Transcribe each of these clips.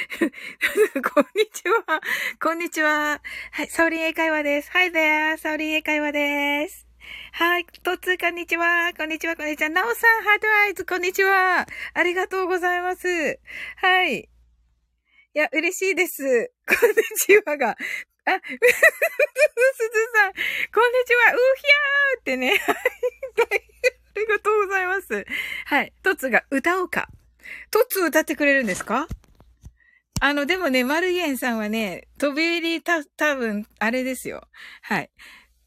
こんにちは。こんにちは。はい、サオリン英会話です。Hi there! サオリン英会話です。はい、とつ、こんにちは。こんにちは、こんにちは。なおさん、ハートアイズ、こんにちは。ありがとうございます。はい。いや、嬉しいです。こんにちはが。あ、すずさん、こんにちは。うひゃーってね。はい。ありがとうございます。はい。とつが歌おうか。とつ歌ってくれるんですか？あの、でもね、マルゲンさんはね、飛び入りた、多分、あれですよ。はい。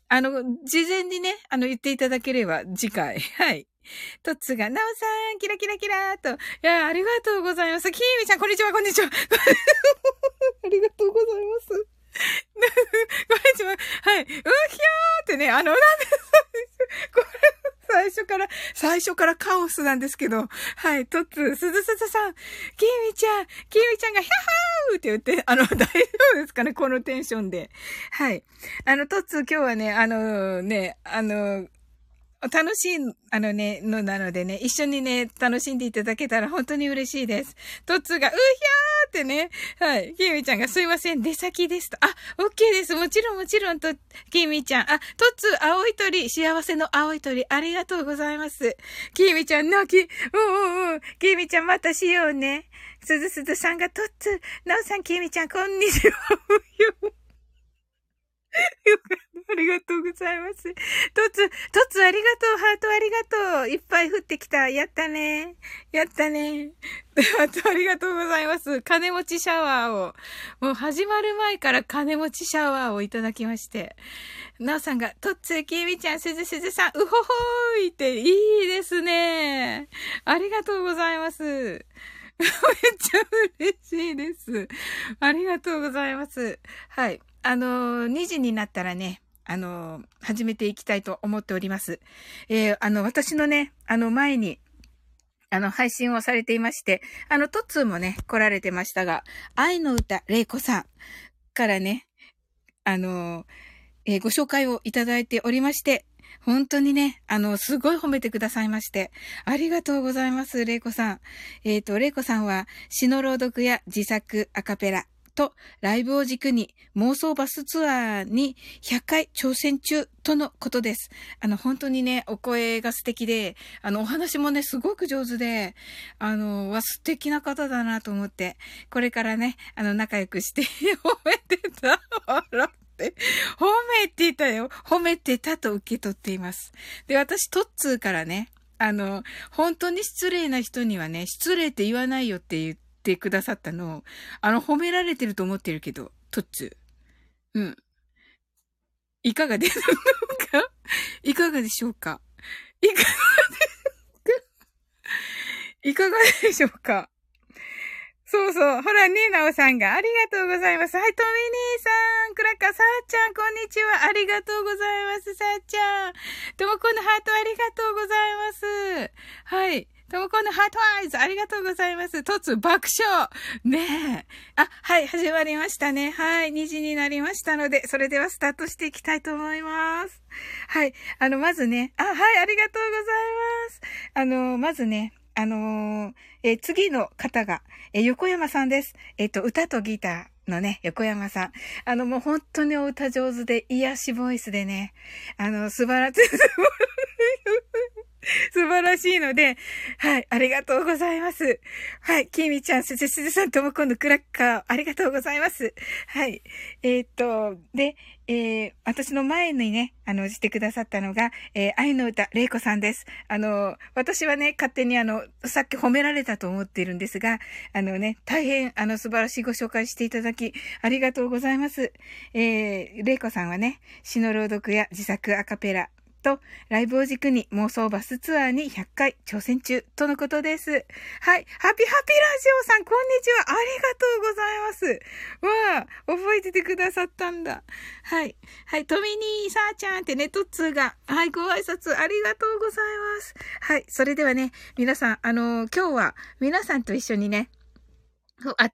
あの、事前にね、あの、言っていただければ、次回。はい。トッツが、ナオさん、キラキラキラーと。いや、ありがとうございます。キーミちゃん、こんにちは、こんにちは。ありがとうございます。こんにちは。はい。うひょーってね、あの、なんで、初から、最初からカオスなんですけど、はい、トッツ、すずすずさん、きみちゃん、きみちゃんが、ヒャハーって言って、あの、大丈夫ですかね？このテンションで。はい。あの、トッツ、今日はね、あのね、あの、楽しい、あのね、のなのでね、一緒にね、楽しんでいただけたら本当に嬉しいです。トッツーが、うひゃーってね、はい、キミちゃんがすいません、出先ですと。あ、オッケーです。もちろんもちろんと、キミちゃん。あ、トッツー、青い鳥、幸せの青い鳥、ありがとうございます。キミちゃん、泣き、うんうんうん、キミちゃんまたしようね。すずすずさんがトッツー、なおさん、キミちゃん、こんにちは。よかった。ありがとうございます。とつ、とつありがとう。ハートありがとう。いっぱい降ってきた。やったね。やったね。ハートありがとうございます。金持ちシャワーを。もう始まる前から金持ちシャワーをいただきまして。なおさんが、とっつ、きみちゃん、すずすずさん、うほほーいっていいですね。ありがとうございます。めっちゃ嬉しいです。ありがとうございます。はい。あの、2時になったらね、あの、始めていきたいと思っております。えー、あの、私のね、あの前に、あの、配信をされていまして、あの、トッツーもね、来られてましたが、愛の歌、レイコさんからね、あの、えー、ご紹介をいただいておりまして、本当にね、あの、すごい褒めてくださいまして、ありがとうございます、レイコさん。えっ、ー、と、レイコさんは、詩の朗読や自作アカペラ、と、ライブを軸に妄想バスツアーに100回挑戦中とのことです。あの、本当にね、お声が素敵で、あの、お話もね、すごく上手で、あの、は素敵な方だなと思って、これからね、あの、仲良くして 褒めてた。笑って。褒めてたよ。褒めてたと受け取っています。で、私、トッツーからね、あの、本当に失礼な人にはね、失礼って言わないよって言って、ってくださったの、あの、褒められてると思ってるけど、トッツ。うん。いかがですか？いかがでしょうか？いかがでしょうか？いかがでしょうか？そうそう。ほらね、なおさんが。ありがとうございます。はい、トミニーさん。クラッカー、さーちゃん、こんにちは。ありがとうございます、さーちゃん。ともこのハートありがとうございます。はい。ともこのハートアイズ、ありがとうございます。とつ爆笑ねえ。あ、はい、始まりましたね。はい、2時になりましたので、それではスタートしていきたいと思います。はい、あの、まずね、あ、はい、ありがとうございます。あの、まずね、あのー、え次の方が、え横山さんです。えっ、と、歌とギター。のね、横山さん。あの、もう本当にお歌上手で、癒しボイスでね、あの、素晴らしい、素晴らしいので、はい、ありがとうございます。はい、きみちゃん、すずすずさんとも今度クラッカー、ありがとうございます。はい。えー、っと、で、えー、私の前にね、あの、してくださったのが、えー、愛の歌、れいこさんです。あの、私はね、勝手にあの、さっき褒められたと思っているんですが、あのね、大変、あの、素晴らしいご紹介していただき、ありがとうございます。えー、れいこさんはね、詩の朗読や自作アカペラ、と、ライブを軸に妄想バスツアーに100回挑戦中とのことです。はい。ハピハピラジオさん、こんにちは。ありがとうございます。わあ、覚えててくださったんだ。はい。はい。トミニーサーちゃんってね、トッツーが、はい、ご挨拶ありがとうございます。はい。それではね、皆さん、あのー、今日は皆さんと一緒にね、あ、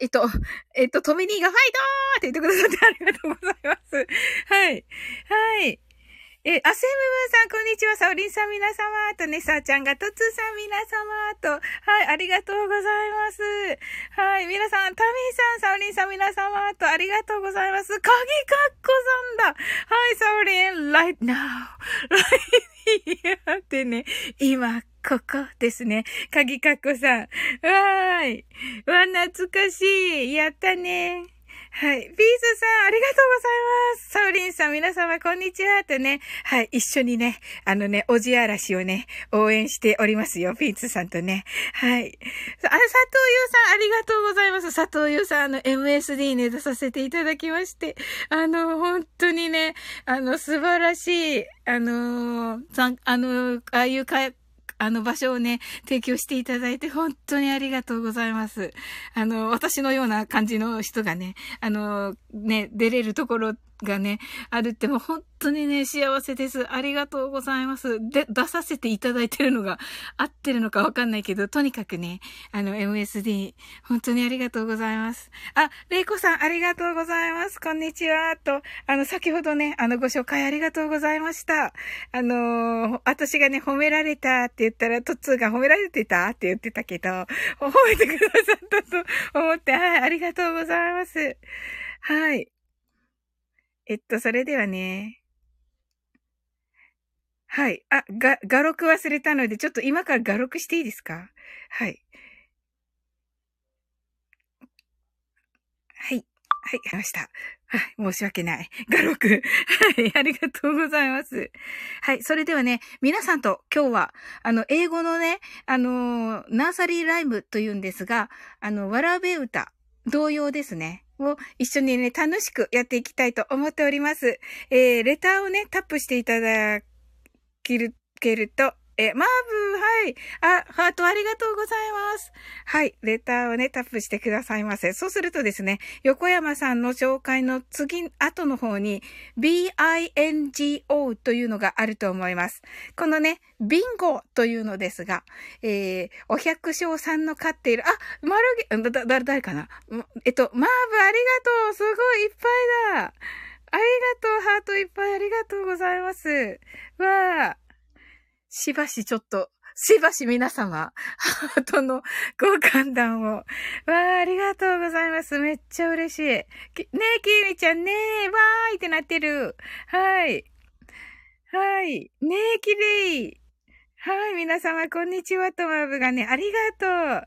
えっと、えっと、トミニーがファイトーって言ってくださってありがとうございます。はい。はい。え、あ、セムムーさん、こんにちは。サオリンさん、皆様。とね、さーちゃんが、トツさん、皆様。と、はい、ありがとうございます。はい、皆さん、タミーさん、サオリンさん、皆様。と、ありがとうございます。鍵かっこさんだ。はい、サオリン、right now, right here ってね、今、ここですね。鍵かっこさん。わーい。わ、懐かしい。やったね。はい。ビーズさん、ありがとうございます。さおりんさん、皆様、こんにちは。とね、はい。一緒にね、あのね、おじ嵐をね、応援しておりますよ。ビーズさんとね。はい。あ、佐藤優さん、ありがとうございます。佐藤優さん、あの、MSD ね、出させていただきまして、あの、本当にね、あの、素晴らしい、あのあの、ああいうか、あの場所をね、提供していただいて本当にありがとうございます。あの、私のような感じの人がね、あの、ね、出れるところがね、あるってもう本当にね、幸せです。ありがとうございます。で、出させていただいてるのが合ってるのかわかんないけど、とにかくね、あの、MSD、本当にありがとうございます。あ、レイコさん、ありがとうございます。こんにちは。と、あの、先ほどね、あの、ご紹介ありがとうございました。あの私がね、褒められたって言ったら、トッツーが褒められてた？って言ってたけど、褒めてくださったと思って、はい、ありがとうございます。はい。えっと、それではね。はい。あ、が、画録忘れたので、ちょっと今から画録していいですか？はい。はい。はい、ありました。はい、申し訳ない。画録。はい、ありがとうございます。はい、それではね、皆さんと今日は、あの、英語のね、あの、ナーサリーライムというんですが、あの、わらべ歌、同様ですね。を一緒にね、楽しくやっていきたいと思っております。えー、レターをね、タップしていただける、けると、え、マーブはい。あ、ハートありがとうございます。はい。レターをね、タップしてくださいませ。そうするとですね、横山さんの紹介の次、後の方に、bingo というのがあると思います。このね、ビンゴというのですが、えー、お百姓さんの飼っている、あ、丸毛、だ、だ、誰かな？えっと、マーブありがとうすごいいっぱいだありがとうハートいっぱいありがとうございますわー。しばしちょっと、しばし皆様、ハートのご歓談を。わあ、ありがとうございます。めっちゃ嬉しい。ねえ、きみちゃんねえ、わーいってなってる。はい。はい。ねえ、きれい。はい、皆様、こんにちは、とまぶがね、ありがとう。あ、ひろ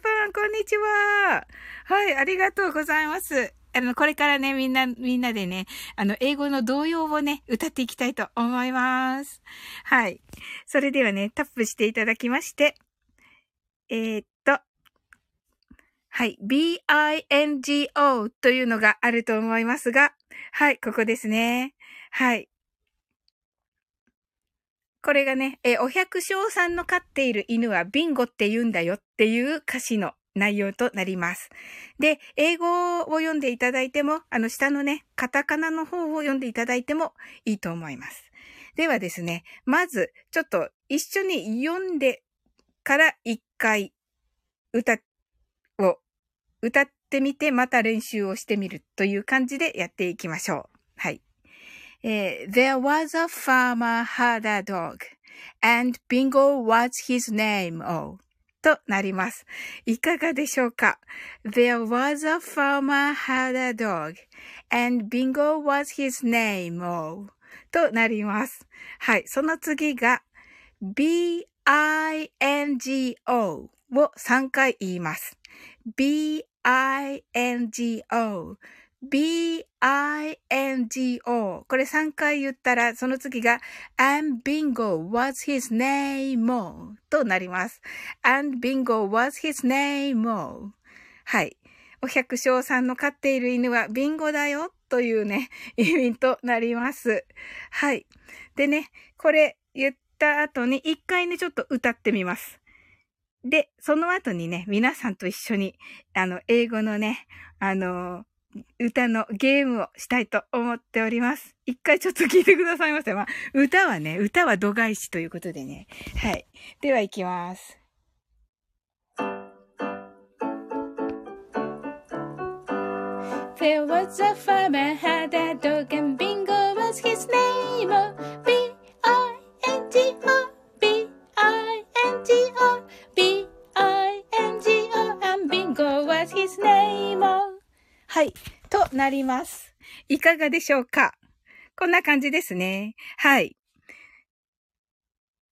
ぱん、こんにちは。はい、ありがとうございます。あの、これからね、みんな、みんなでね、あの、英語の童謡をね、歌っていきたいと思います。はい。それではね、タップしていただきまして、えー、っと、はい。bingo というのがあると思いますが、はい、ここですね。はい。これがね、えお百姓さんの飼っている犬はビンゴって言うんだよっていう歌詞の内容となります。で、英語を読んでいただいても、あの下のね、カタカナの方を読んでいただいてもいいと思います。ではですね、まず、ちょっと一緒に読んでから一回歌を、歌ってみてまた練習をしてみるという感じでやっていきましょう。はい。えー、There was a farmer had a dog and Bingo was his name. Oh. となります。いかがでしょうか ?There was a farmer had a dog and Bingo was his name. となります。はい。その次が B-I-N-G-O を3回言います。B-I-N-G-O B-I-N-G-O。これ3回言ったら、その次が and bingo was his name となります。and bingo was his name はい。お百姓さんの飼っている犬はビンゴだよというね、意味となります。はい。でね、これ言った後に一回ね、ちょっと歌ってみます。で、その後にね、皆さんと一緒に、あの、英語のね、あの、歌のゲームをしたいと思っております。一回ちょっと聞いてくださいませ。まあ、歌はね、歌は度外視ということでね。はい。では行きます。There was a farmer had a dog and Bingo was his name. B-I-N-G-O, はい。となります。いかがでしょうか？こんな感じですね。はい。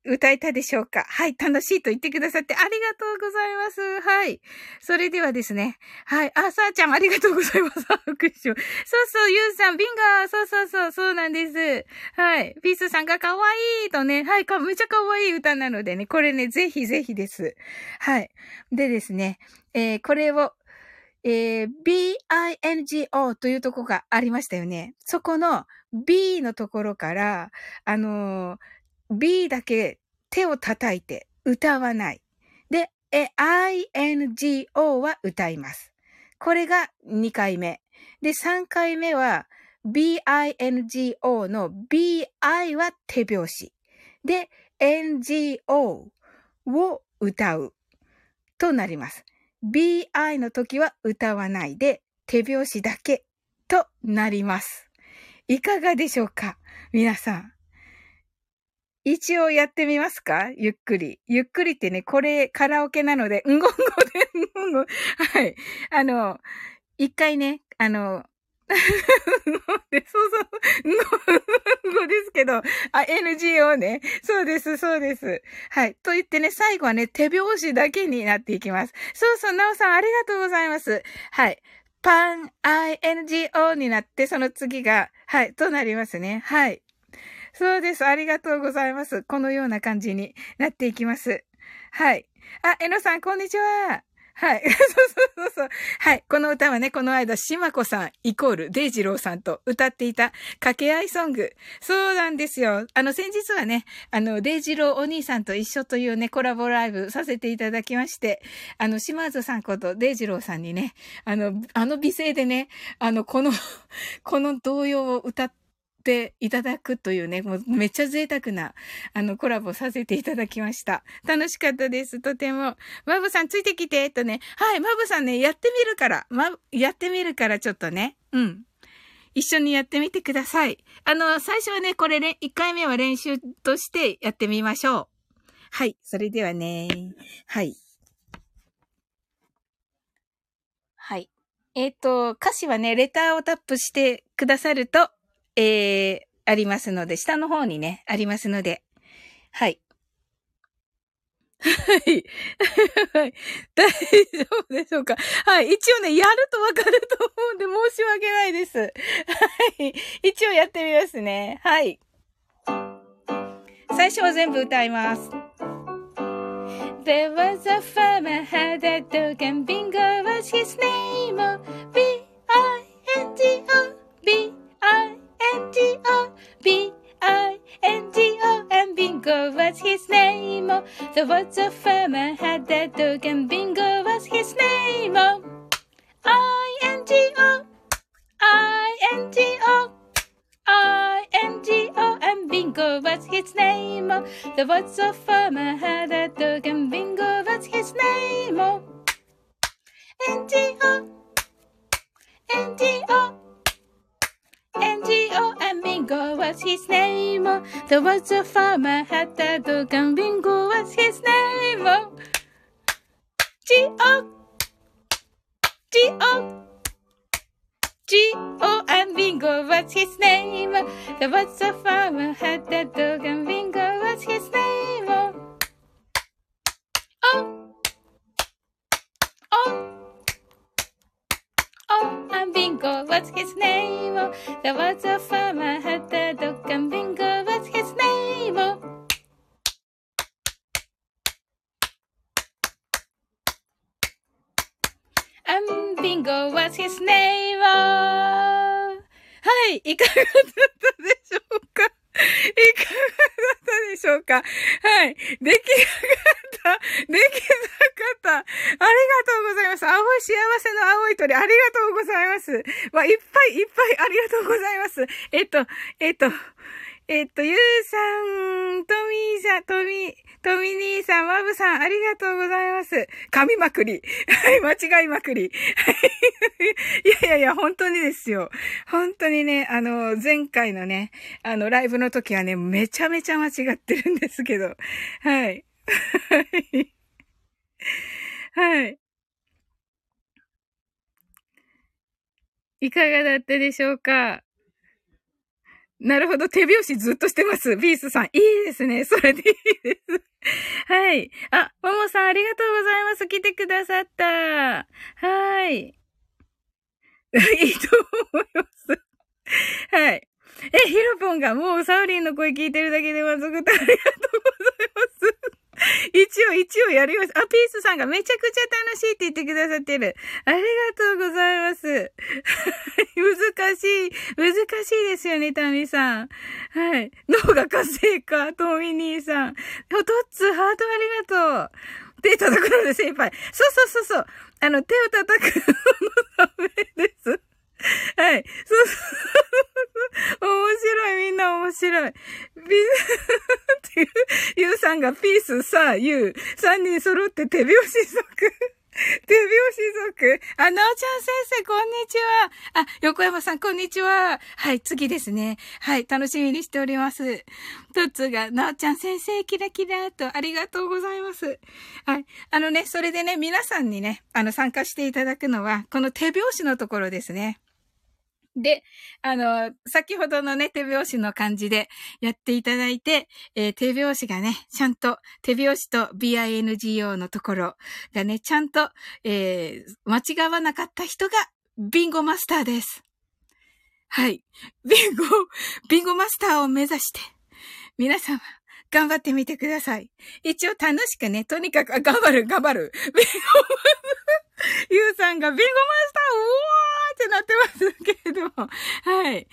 歌えたでしょうか？はい、楽しいと言ってくださってありがとうございます。はい。それではですね。はい。あ、さあちゃんありがとうございます。拍手そうそう、ゆうさん、ビンガーそうそうそう、そうなんです。はい。ピースさんが可愛いとね。はい、か、めちゃ可愛い歌なのでね。これね、ぜひぜひです。はい。でですね。えー、これを、えー、bingo というとこがありましたよね。そこの b のところから、あのー B だけ手を叩いて歌わない。で、INGO は歌います。これが2回目。で、3回目は BINGO の BI は手拍子。で、NGO を歌うとなります。BI の時は歌わないで手拍子だけとなります。いかがでしょうか？皆さん。一応やってみますか？ゆっくり。ゆっくりってね、これカラオケなので、うんごんごで、うんごんご。はい。あの、一回ね、あの、そうそう、うんごですけど、あ、NGO ね。そうです、そうです。はい。と言ってね、最後はね、手拍子だけになっていきます。そうそう、なおさんありがとうございます。はい。パン、INGO になって、その次が、はい、となりますね。はい。そうです。ありがとうございます。このような感じになっていきます。はい。あ、えのさん、こんにちは。はい。そうそうそうそう。はい。この歌はね、この間、しまこさんイコールデイジローさんと歌っていた掛け合いソング。そうなんですよ。あの、先日はね、あの、デイジローお兄さんと一緒というね、コラボライブさせていただきまして、あの、島津さんことデイジローさんにね、あの、あの美声でね、あの、この この童謡を歌って、ていただくというね、もうめっちゃ贅沢な、あの、コラボさせていただきました。楽しかったです、とても。マブさんついてきて、とね。はい、マブさんね、やってみるから、ま、やってみるからちょっとね。うん。一緒にやってみてください。あの、最初はね、これね、1回目は練習としてやってみましょう。はい、それではね。はい。はい。えっ、ー、と、歌詞はね、レターをタップしてくださると、えー、ありますので、下の方にね、ありますので、はい。はい。はい。大丈夫でしょうか？はい。一応ね、やるとわかると思うんで申し訳ないです。はい。一応やってみますね。はい。最初は全部歌います。There was a farmer had a dog and Bingo was his name. There was a farmer had a dog, and Bingo was his name. Oh, I-N-G-O, I-N-G-O. I-N-G-O and Bingo was his name. Oh, there was a farmer had a dog and Bingo was his name. Oh, N-G-O, N-G-O. N-G-O and Bingo was his name. There was a farmer had a dog and Bingo was his name. G-O, G-O, G-O and Bingo was his name. There was a farmer had a dog and Bingo was his name. Bingo what's his name. There was a farmer had a dog, and Bingo what's his name. And Bingo what's his name. はい、いかがだったでしょうかいかがだったでしょうかはい。出来上がった。出来上がった。かったありがとうございます。青い幸せの青い鳥、ありがとうございます。わ、いっぱいいっぱいありがとうございます。えっと、えっと、えっと、ゆうさん、とみーさん、とみ、とみ兄さん、まぶさん、ありがとうございます。噛みまくり。はい、間違いまくり。はい。いやいやいや、本当にですよ。本当にね、あの、前回のね、あの、ライブの時はね、めちゃめちゃ間違ってるんですけど。はい。はい。はい。いかがだったでしょうか？なるほど。手拍子ずっとしてます。ビースさん。いいですね。それでいいです。はい。あ、ももさんありがとうございます。来てくださった。はい。いいと思います。はい。え、ヒロポンがもうサウリンの声聞いてるだけで満足ってありがとうございます。一応、一応やります。あ、ピースさんがめちゃくちゃ楽しいって言ってくださってる。ありがとうございます。難しい。難しいですよね、タミさん。はい。脳が活性化、トミニーさん。トッツ、ハートありがとう。手叩くので精一杯。そうそうそうそう。あの、手を叩くのダメです。はい。そうそう。面白い。みんな面白い。ビ っていう、ゆうさんがピース、さあ、ゆう。三人揃って手拍子族。手拍子族。あ、なおちゃん先生、こんにちは。あ、横山さん、こんにちは。はい、次ですね。はい、楽しみにしております。トッツが、なおちゃん先生、キラキラと、ありがとうございます。はい。あのね、それでね、皆さんにね、あの、参加していただくのは、この手拍子のところですね。で、あの、先ほどのね、手拍子の感じでやっていただいて、えー、手拍子がね、ちゃんと、手拍子と BINGO のところがね、ちゃんと、えー、間違わなかった人が、ビンゴマスターです。はい。ビンゴ、ビンゴマスターを目指して、皆様、頑張ってみてください。一応楽しくね、とにかく、頑張る、頑張る。ビンゴマスター、ゆうさんがビンゴマスター、うおーってなってますけれども。はい。ね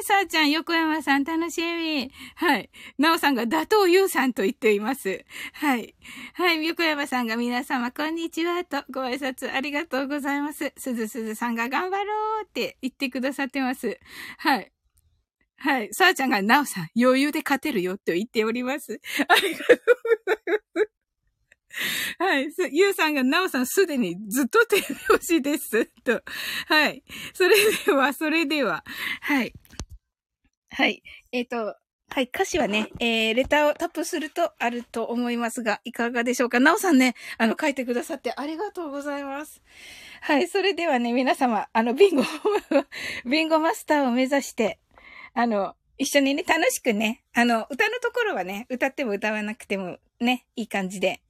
え、さあちゃん、横山さん、楽しみ。はい。なおさんが打倒ゆうさんと言っています。はい。はい。横山さんが皆様、こんにちはとご挨拶ありがとうございます。すずすずさんが頑張ろうって言ってくださってます。はい。はい。さあちゃんが、なおさん、余裕で勝てるよと言っております。ありがとうございます。はい。ゆうさんが、なおさんすでにずっと手拍子です。と。はい。それでは、それでは。はい。はい。えっ、ー、と、はい。歌詞はね、えー、レターをタップするとあると思いますが、いかがでしょうか？なおさんね、あの、書いてくださってありがとうございます。はい。それではね、皆様、あの、ビンゴ、ビンゴマスターを目指して、あの、一緒にね、楽しくね、あの、歌のところはね、歌っても歌わなくてもね、いい感じで、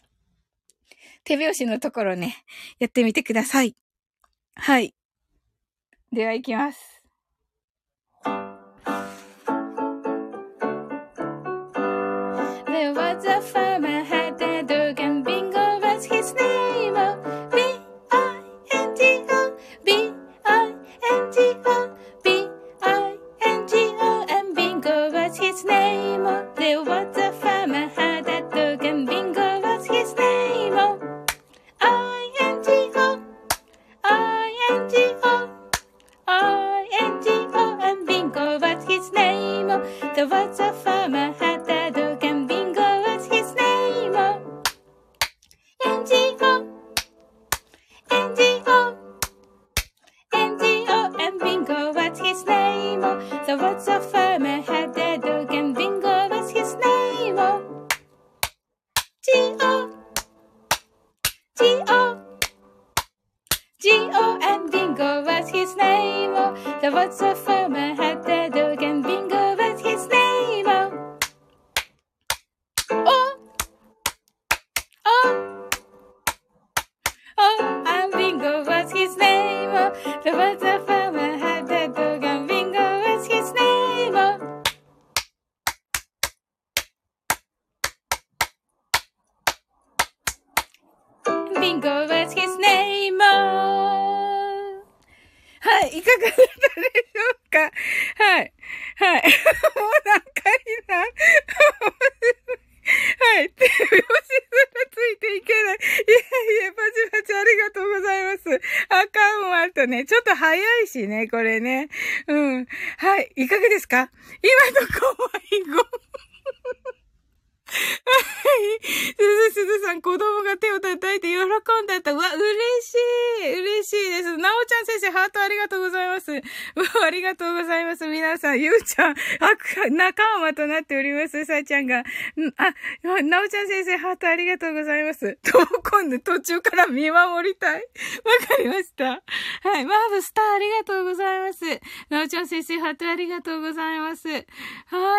手拍子のところね、やってみてください。はい。では行きます。早いしね、これね。うん。はい。いかがですか？今の怖い語。はい。すずすずさん、子供が手を叩いて喜んだと。うわ、嬉しい。嬉しいです。なおちゃん先生、ハートありがとうございます。うわ、ありがとうございます。皆さん、ゆうちゃん、あ、仲間となっております。さーちゃんが。あ、なおちゃん先生、ハートありがとうございます。と今度途中から見守りたい。わかりました。はい。マーブスター、ありがとうございます。なおちゃん先生、ハートありがとうございます。は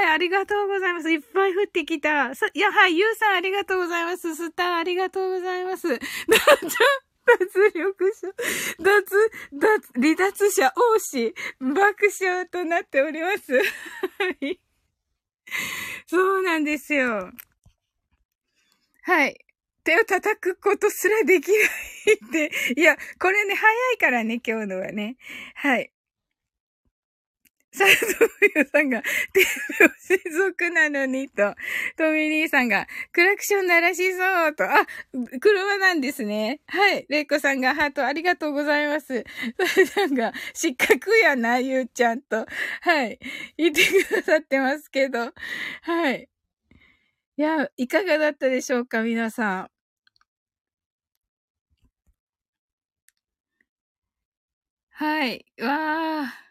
い、ありがとうございます。いっぱい降ってきた。さ、いや、はい、ゆうさんありがとうございます。スターありがとうございます。脱力者、脱、脱、離脱者王子、爆笑となっております。はい。そうなんですよ。はい。手を叩くことすらできないって。いや、これね、早いからね、今日のはね。はい。佐藤冬さんが、手拍子族なのに、と、トミリーさんが、クラクション鳴らしそう、と、あ、車なんですね。はい。レイコさんが、ハートありがとうございます。サイさんが、失格やな、ゆうちゃんと、はい。言ってくださってますけど、はい。いや、いかがだったでしょうか、皆さん。はい。わー。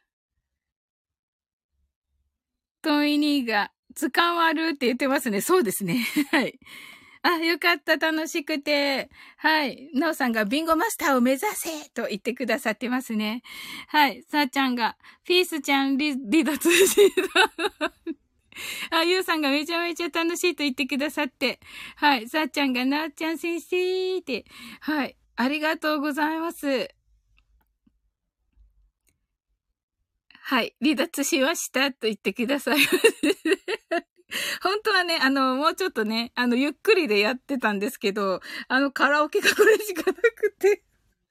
トミニーが、捕まるって言ってますね。そうですね。はい。あ、よかった。楽しくて。はい。なおさんがビンゴマスターを目指せと言ってくださってますね。はい。さーちゃんが、ピースちゃんリ、リド通信あ、ゆうさんがめちゃめちゃ楽しいと言ってくださって。はい。さーちゃんが、なおちゃん先生って。はい。ありがとうございます。はい、離脱しましたと言ってください。本当はね、あの、もうちょっとね、あの、ゆっくりでやってたんですけど、あの、カラオケがこれしかなくて。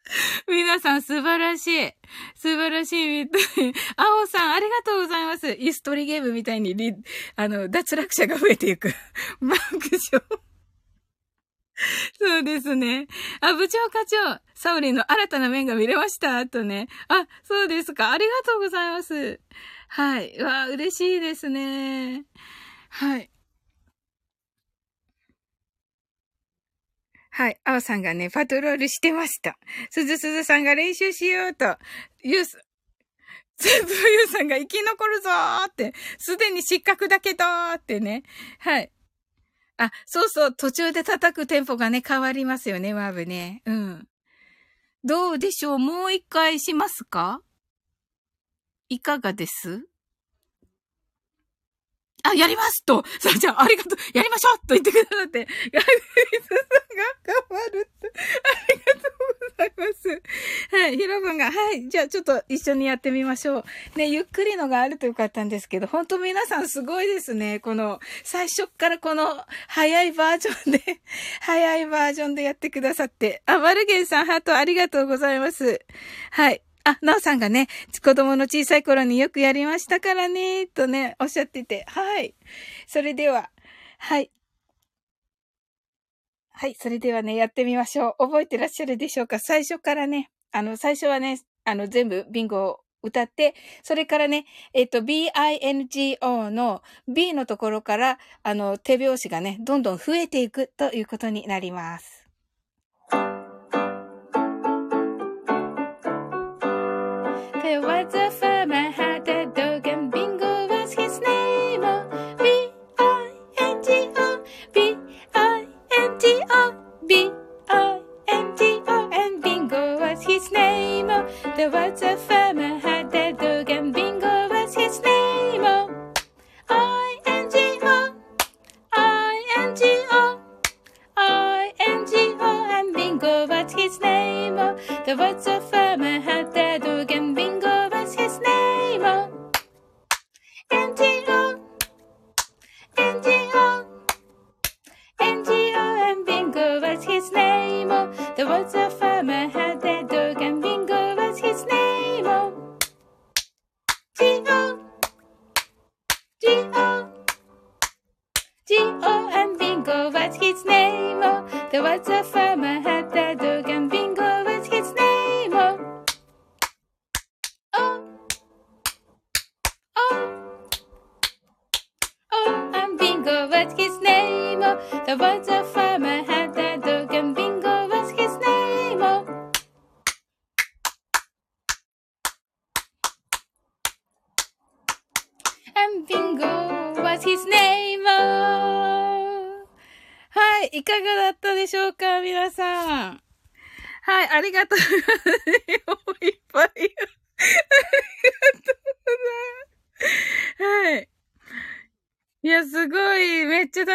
皆さん素晴らしい。素晴らしいみたい。青さん、ありがとうございます。イストリゲームみたいに、あの、脱落者が増えていく。爆笑。そうですね。あ、部長課長、サウリンの新たな面が見れましたとね。あ、そうですか。ありがとうございます。はい。わ嬉しいですね。はい。はい。青さんがね、パトロールしてました。すずすずさんが練習しようと。ユース、ずぶゆさんが生き残るぞーって、すでに失格だけどーってね。はい。あ、そうそう、途中で叩くテンポがね、変わりますよね、ワーブね。うん。どうでしょうもう一回しますか？いかがです？あ、やりますと、さあ、じゃあ、ありがとう、やりましょうと言ってくださって、ガイドリスさんが頑張るって、ありがとうございます。はい、ヒロ君が、はい、じゃあちょっと一緒にやってみましょう。ね、ゆっくりのがあるとよかったんですけど、本当皆さんすごいですね。この、最初からこの、早いバージョンで 早いバージョンでやってくださって、あ、マルゲンさん、ハートありがとうございます。はい。あ、なおさんがね、子供の小さい頃によくやりましたからね、とね、おっしゃってて。はい。それでは、はい。はい。それではね、やってみましょう。覚えてらっしゃるでしょうか？最初からね、あの、最初はね、あの、全部ビンゴを歌って、それからね、えっと、bingo の B のところから、あの、手拍子がね、どんどん増えていくということになります。and Bingo was his name. B I N G O, B I N G O, B I N G O, and Bingo was his name. The words of farmer had that dog, and Bingo was his name. I N G O, I N G O, I N G O, and Bingo was his name. the words of farmer had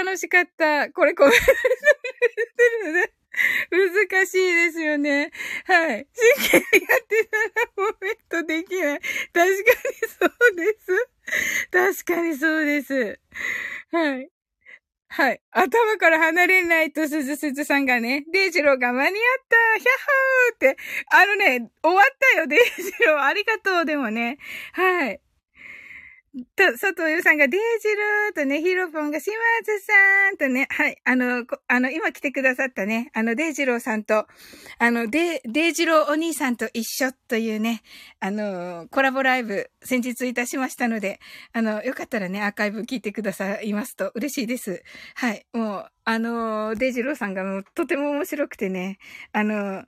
楽しかった。これ、これ、難しいですよね。はい。真剣にやってたらコメントできない。確かにそうです。確かにそうです。はい。はい。頭から離れないと、すずすずさんがね、デイジローが間に合ったヒャッホーって、あのね、終わったよ、デイジロー。ありがとう、でもね。はい。と、佐藤優さんが、デイジローとね、ヒロポンが、島津さんとね、はい、あの、あの、今来てくださったね、あの、デイジローさんと、あの、デ、デイジローお兄さんと一緒というね、あの、コラボライブ、先日いたしましたので、あの、よかったらね、アーカイブ聞いてくださいますと嬉しいです。はい、もう、あの、デイジローさんがもう、とても面白くてね、あの、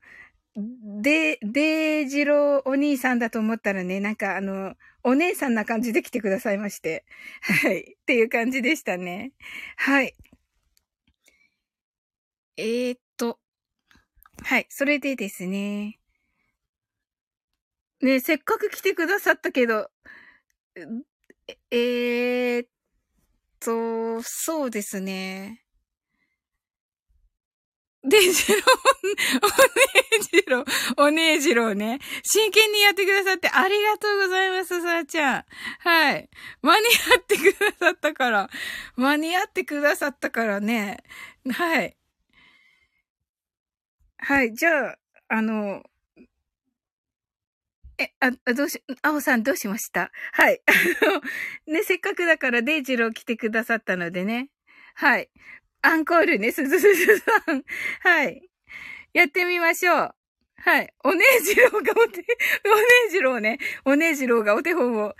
で、デイジローお兄さんだと思ったらね、なんかあの、お姉さんな感じで来てくださいまして。はい。っていう感じでしたね。はい。えー、っと。はい。それでですね。ねせっかく来てくださったけど、えー、っと、そうですね。デジロー、おねえじろう、おねえじろうね。真剣にやってくださってありがとうございます、さあちゃん。はい。間に合ってくださったから。間に合ってくださったからね。はい。はい、じゃあ、あの、え、あ、どうし、あおさんどうしました？はい。あの、ね、せっかくだからデイジロー来てくださったのでね。はい。アンコールね、すずすずさん。はい。やってみましょう。はい。おねじろうがお手、おねじろうね。おねじろうがお手本を。は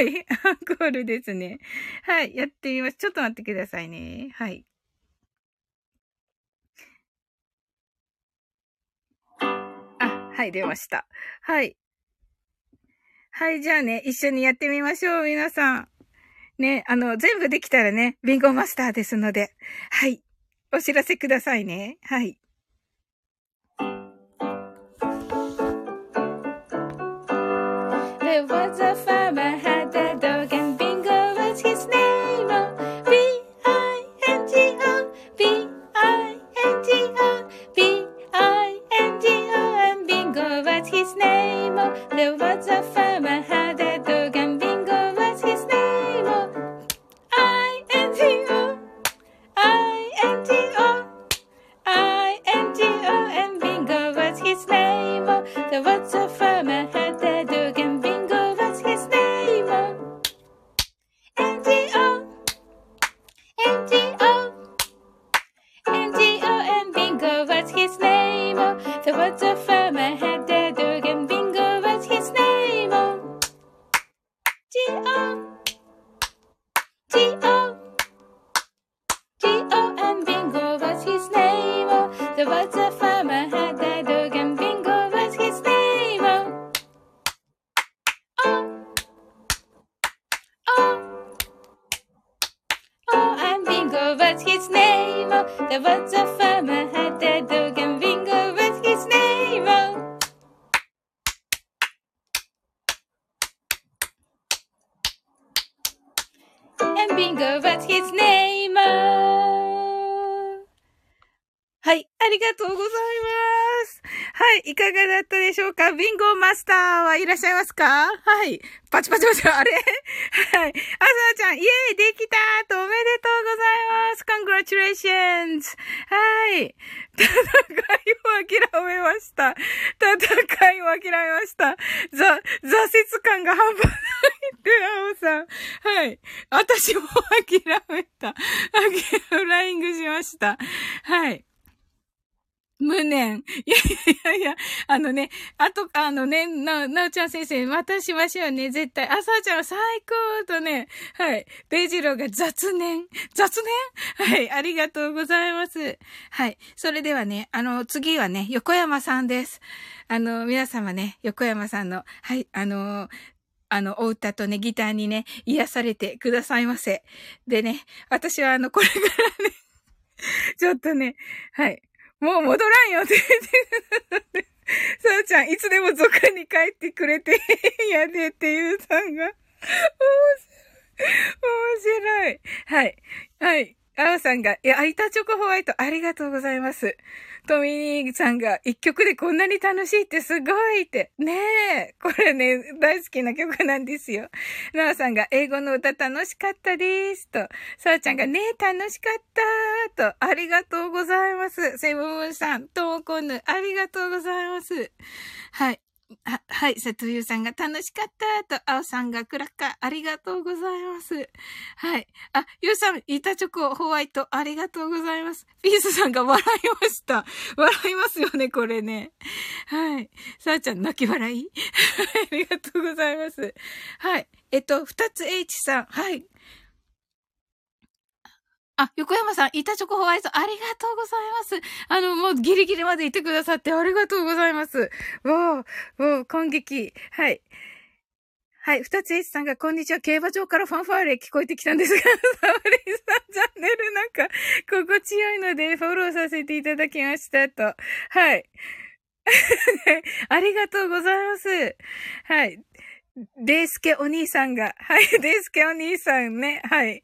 い。アンコールですね。はい。やってみます。ちょっと待ってくださいね。はい。あ、はい、出ました。はい。はい、じゃあね、一緒にやってみましょう、皆さん。ね、あの、全部できたらね、ビンゴマスターですので、はい。お知らせくださいね。はい。金啊はいらっしゃいますか？はい。パチパチパチ、あれ？はい。あさちゃん、イェーイできたとおめでとうございます !Congratulations! はい。戦いを諦めました。戦いを諦めました。ざ、挫折感が半端ないって、あおさん。はい。私も諦めた。フライングしました。はい。無念。いやいやいや、あのね、あと、あのね、な、なおちゃん先生、またしましょうね、絶対。あさちゃん最高とね、はい。デイジローが雑念雑念？はい、ありがとうございます。はい。それではね、あの、次はね、横山さんです。あの、皆様ね、横山さんの、はい、あの、あの、お歌とね、ギターにね、癒されてくださいませ。でね、私はあの、これからね、ちょっとね、はい。もう戻らんよって言ってさあちゃん、いつでも族に帰ってくれてやでっていうさんが、面白い。はい。はい。あおさんが、いや、いたチョコホワイト、ありがとうございます。トミニーさんが、一曲でこんなに楽しいってすごいって。ねえ。これね、大好きな曲なんですよ。なおさんが、英語の歌楽しかったです。と。さあちゃんが、ねえ、楽しかったと。ありがとうございます。セブンさん、トーコンヌ、ありがとうございます。はい。は、はい、佐藤優さんが楽しかったと、青さんがクラッカー、ありがとうございます。はい。あ、ゆうさん、板チョコ、ホワイト、ありがとうございます。ピースさんが笑いました。笑いますよね、これね。はい。さあちゃん、泣き笑いありがとうございます。はい。えっと、二つ H さん、はい。あ、横山さん、板チョコホワイト、ありがとうございます。あの、もうギリギリまでいてくださってありがとうございます。わお、わお、感激。はい。はい。二つ H さんが、こんにちは。競馬場からファンファーレ聞こえてきたんですが、サオリンさん、チャンネルなんか、心地よいので、フォローさせていただきましたと。はい。ありがとうございます。はい。デイスケお兄さんが、はい。デイスケお兄さんね。はい。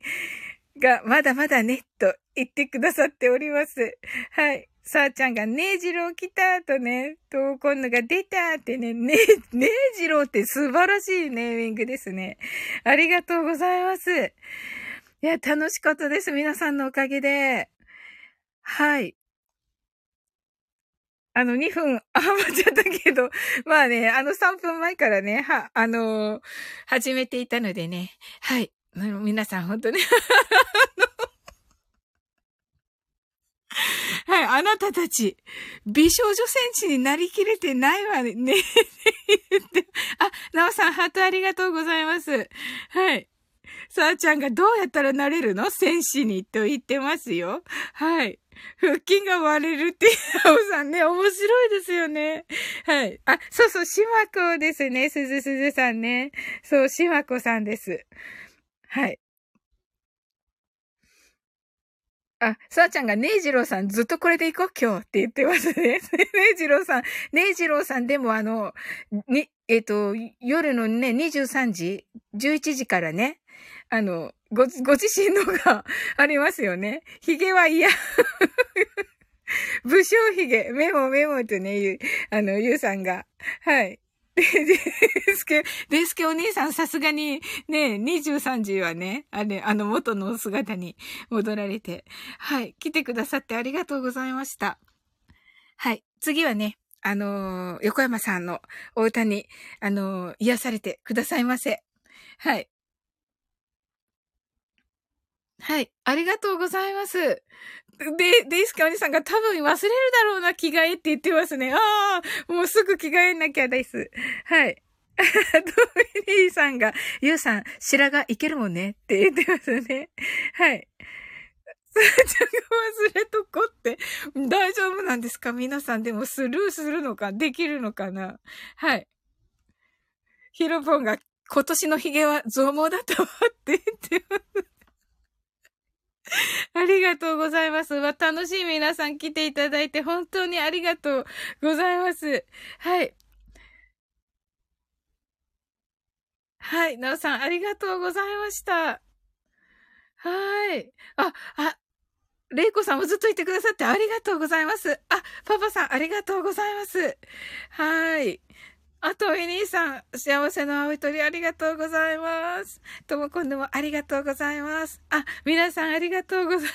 が、まだまだね、と言ってくださっております。はい。さあちゃんが、ねえじろう来たとね、と、今度が出たってね、ねえ、ねえじろうって素晴らしいネーミングですね。ありがとうございます。いや、楽しかったです。皆さんのおかげで。はい。あの、2分余っちゃったけど、まあね、あの3分前からね、は、あのー、始めていたのでね、はい。皆さん本当に はい、あなたたち、美少女戦士になりきれてないわね。ね あ、なおさん、ハートありがとうございます。はい。さあちゃんがどうやったらなれるの？戦士にと言ってますよ。はい。腹筋が割れるって、あおさんね、面白いですよね。はい。あ、そうそう、しまこですね。すずすずさんね。そう、しまこさんです。はい。あ、さあちゃんが、ねえじろうさん、ずっとこれで行こう、今日って言ってますね。ねえじろうさん、ねえじろうさん、でもあの、に、えっ、ー、と、夜のね、23時、11時からね、あの、ご、ご自身のがありますよね。髭は嫌。武将髭、メモメモとね、ゆ、あの、ゆうさんが。はい。で、でスケ、でスケお兄さんさすがにね、23時はね、あれ、あの元の姿に戻られて、はい、来てくださってありがとうございました。はい、次はね、あのー、横山さんのお歌に、あのー、癒されてくださいませ。はい。はい。ありがとうございます。で、デイスケお兄さんが多分忘れるだろうな、着替えって言ってますね。ああ、もうすぐ着替えなきゃです。はい。ドミニーさんが、ユウさん、白髪いけるもんねって言ってますね。はい。スーちゃんが忘れとこって、大丈夫なんですか？皆さんでもスルーするのか、できるのかな？はい。ヒロポンが、今年のヒゲは増毛だったわって言ってます。ありがとうございます。わ、楽しい皆さん来ていただいて本当にありがとうございます。はい。はい。なおさん、ありがとうございました。はい。あ、あ、れいこさんもずっといてくださってありがとうございます。あ、パパさん、ありがとうございます。はい。あと、エニーさん、幸せの青い鳥ありがとうございます。とも今度もありがとうございます。あ、皆さんありがとうございます。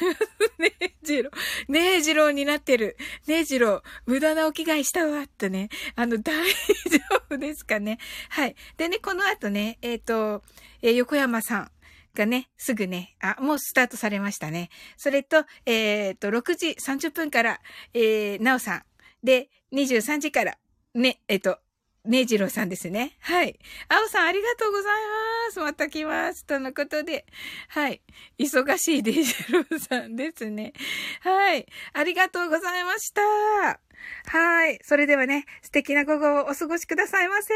ねえ、ジロー。ねえ、ジローになってる。ねえ、ジロー。無駄なお着替えしたわ、とね。あの、大丈夫ですかね。はい。でね、この後ね、えっ、ー、と、えー、横山さん。がね、すぐね、あ、もうスタートされましたね。それと、えっ、ー、と、6時30分から、えー、なおさんで、23時から、ね、えっと、ねじろさんですね。はい。あおさん、ありがとうございます。また来ます。とのことで。はい。忙しいデジロさんですね。はい。ありがとうございました。はい。それではね、素敵な午後をお過ごしくださいませ。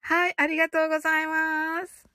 はい。ありがとうございます。